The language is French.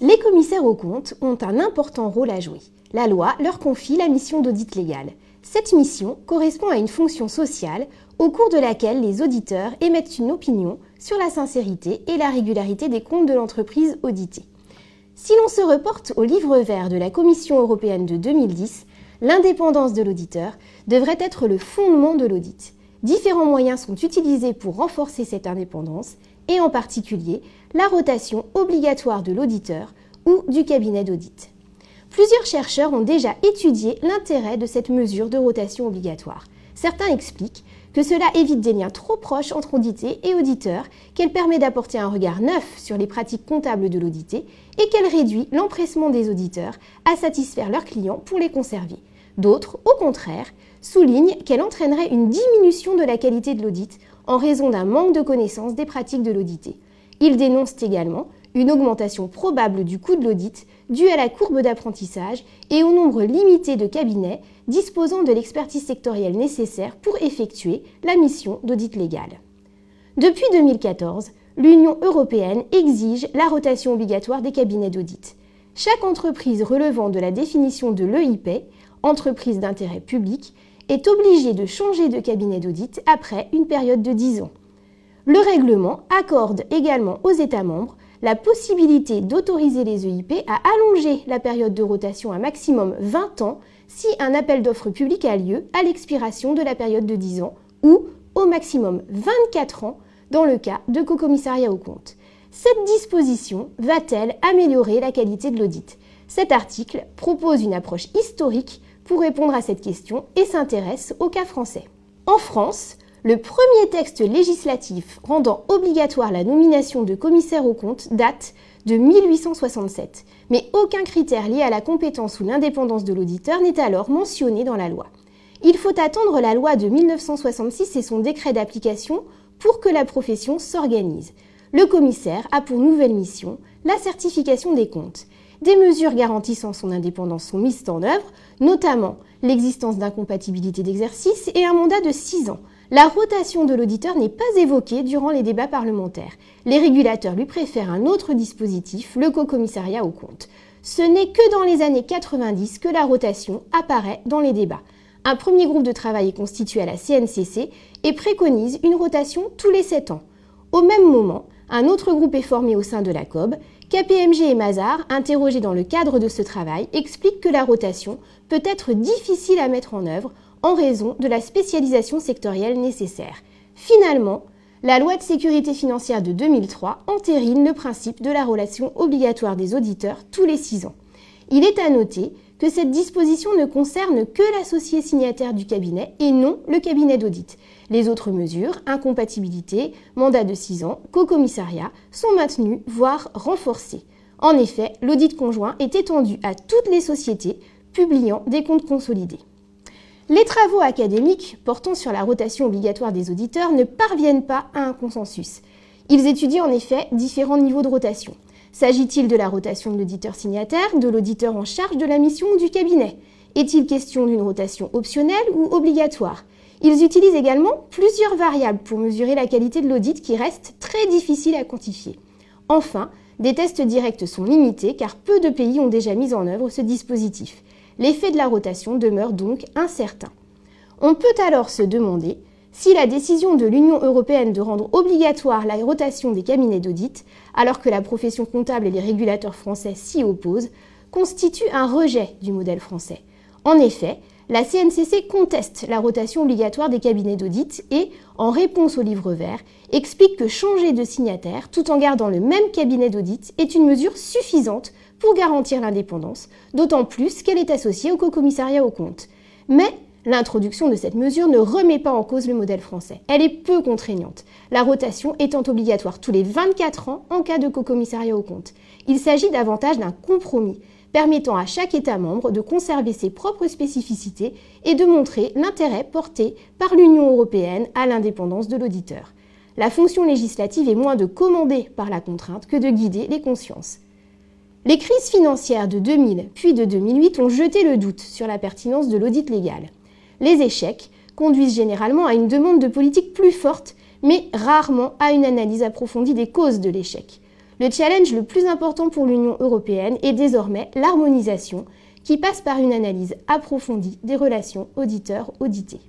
Les commissaires aux comptes ont un important rôle à jouer. La loi leur confie la mission d'audit légal. Cette mission correspond à une fonction sociale au cours de laquelle les auditeurs émettent une opinion sur la sincérité et la régularité des comptes de l'entreprise auditée. Si l'on se reporte au livre vert de la Commission européenne de 2010, l'indépendance de l'auditeur devrait être le fondement de l'audit. Différents moyens sont utilisés pour renforcer cette indépendance et en particulier la rotation obligatoire de l'auditeur ou du cabinet d'audit. Plusieurs chercheurs ont déjà étudié l'intérêt de cette mesure de rotation obligatoire. Certains expliquent que cela évite des liens trop proches entre audité et auditeur, qu'elle permet d'apporter un regard neuf sur les pratiques comptables de l'audité et qu'elle réduit l'empressement des auditeurs à satisfaire leurs clients pour les conserver. D'autres, au contraire, soulignent qu'elle entraînerait une diminution de la qualité de l'audit en raison d'un manque de connaissance des pratiques de l'audité. Ils dénoncent également une augmentation probable du coût de l'audit due à la courbe d'apprentissage et au nombre limité de cabinets disposant de l'expertise sectorielle nécessaire pour effectuer la mission d'audit légal. Depuis 2014, l'Union européenne exige la rotation obligatoire des cabinets d'audit. Chaque entreprise relevant de la définition de l'EIP, entreprise d'intérêt public, est obligée de changer de cabinet d'audit après une période de 10 ans. Le règlement accorde également aux États membres la possibilité d'autoriser les EIP à allonger la période de rotation à maximum 20 ans si un appel d'offres public a lieu à l'expiration de la période de 10 ans ou au maximum 24 ans dans le cas de co-commissariat au compte. Cette disposition va-t-elle améliorer la qualité de l'audit? Cet article propose une approche historique pour répondre à cette question et s'intéresse au cas français. En France, le premier texte législatif rendant obligatoire la nomination de commissaire aux comptes date de 1867, mais aucun critère lié à la compétence ou l'indépendance de l'auditeur n'est alors mentionné dans la loi. Il faut attendre la loi de 1966 et son décret d'application pour que la profession s'organise. Le commissaire a pour nouvelle mission la certification des comptes. Des mesures garantissant son indépendance sont mises en œuvre, notamment l'existence d'incompatibilité d'exercice et un mandat de 6 ans. La rotation de l'auditeur n'est pas évoquée durant les débats parlementaires. Les régulateurs lui préfèrent un autre dispositif, le co-commissariat au compte. Ce n'est que dans les années 90 que la rotation apparaît dans les débats. Un premier groupe de travail est constitué à la CNCC et préconise une rotation tous les 7 ans. Au même moment, un autre groupe est formé au sein de la COB. KPMG et Mazar, interrogés dans le cadre de ce travail, expliquent que la rotation peut être difficile à mettre en œuvre en raison de la spécialisation sectorielle nécessaire. Finalement, la loi de sécurité financière de 2003 entérine le principe de la relation obligatoire des auditeurs tous les six ans. Il est à noter que cette disposition ne concerne que l'associé signataire du cabinet et non le cabinet d'audit. Les autres mesures, incompatibilité, mandat de 6 ans, co-commissariat, sont maintenues, voire renforcées. En effet, l'audit conjoint est étendu à toutes les sociétés publiant des comptes consolidés. Les travaux académiques portant sur la rotation obligatoire des auditeurs ne parviennent pas à un consensus. Ils étudient en effet différents niveaux de rotation. S'agit-il de la rotation de l'auditeur signataire, de l'auditeur en charge de la mission ou du cabinet? Est-il question d'une rotation optionnelle ou obligatoire? Ils utilisent également plusieurs variables pour mesurer la qualité de l'audit qui reste très difficile à quantifier. Enfin, des tests directs sont limités car peu de pays ont déjà mis en œuvre ce dispositif. L'effet de la rotation demeure donc incertain. On peut alors se demander si la décision de l'Union européenne de rendre obligatoire la rotation des cabinets d'audit, alors que la profession comptable et les régulateurs français s'y opposent, constitue un rejet du modèle français. En effet, la CNCC conteste la rotation obligatoire des cabinets d'audit et, en réponse au livre vert, explique que changer de signataire tout en gardant le même cabinet d'audit est une mesure suffisante pour garantir l'indépendance, d'autant plus qu'elle est associée au co-commissariat au compte. Mais l'introduction de cette mesure ne remet pas en cause le modèle français. Elle est peu contraignante, la rotation étant obligatoire tous les 24 ans en cas de co-commissariat au compte. Il s'agit davantage d'un compromis permettant à chaque État membre de conserver ses propres spécificités et de montrer l'intérêt porté par l'Union européenne à l'indépendance de l'auditeur. La fonction législative est moins de commander par la contrainte que de guider les consciences. Les crises financières de 2000 puis de 2008 ont jeté le doute sur la pertinence de l'audit légal. Les échecs conduisent généralement à une demande de politique plus forte, mais rarement à une analyse approfondie des causes de l'échec. Le challenge le plus important pour l'Union européenne est désormais l'harmonisation, qui passe par une analyse approfondie des relations auditeurs-audités.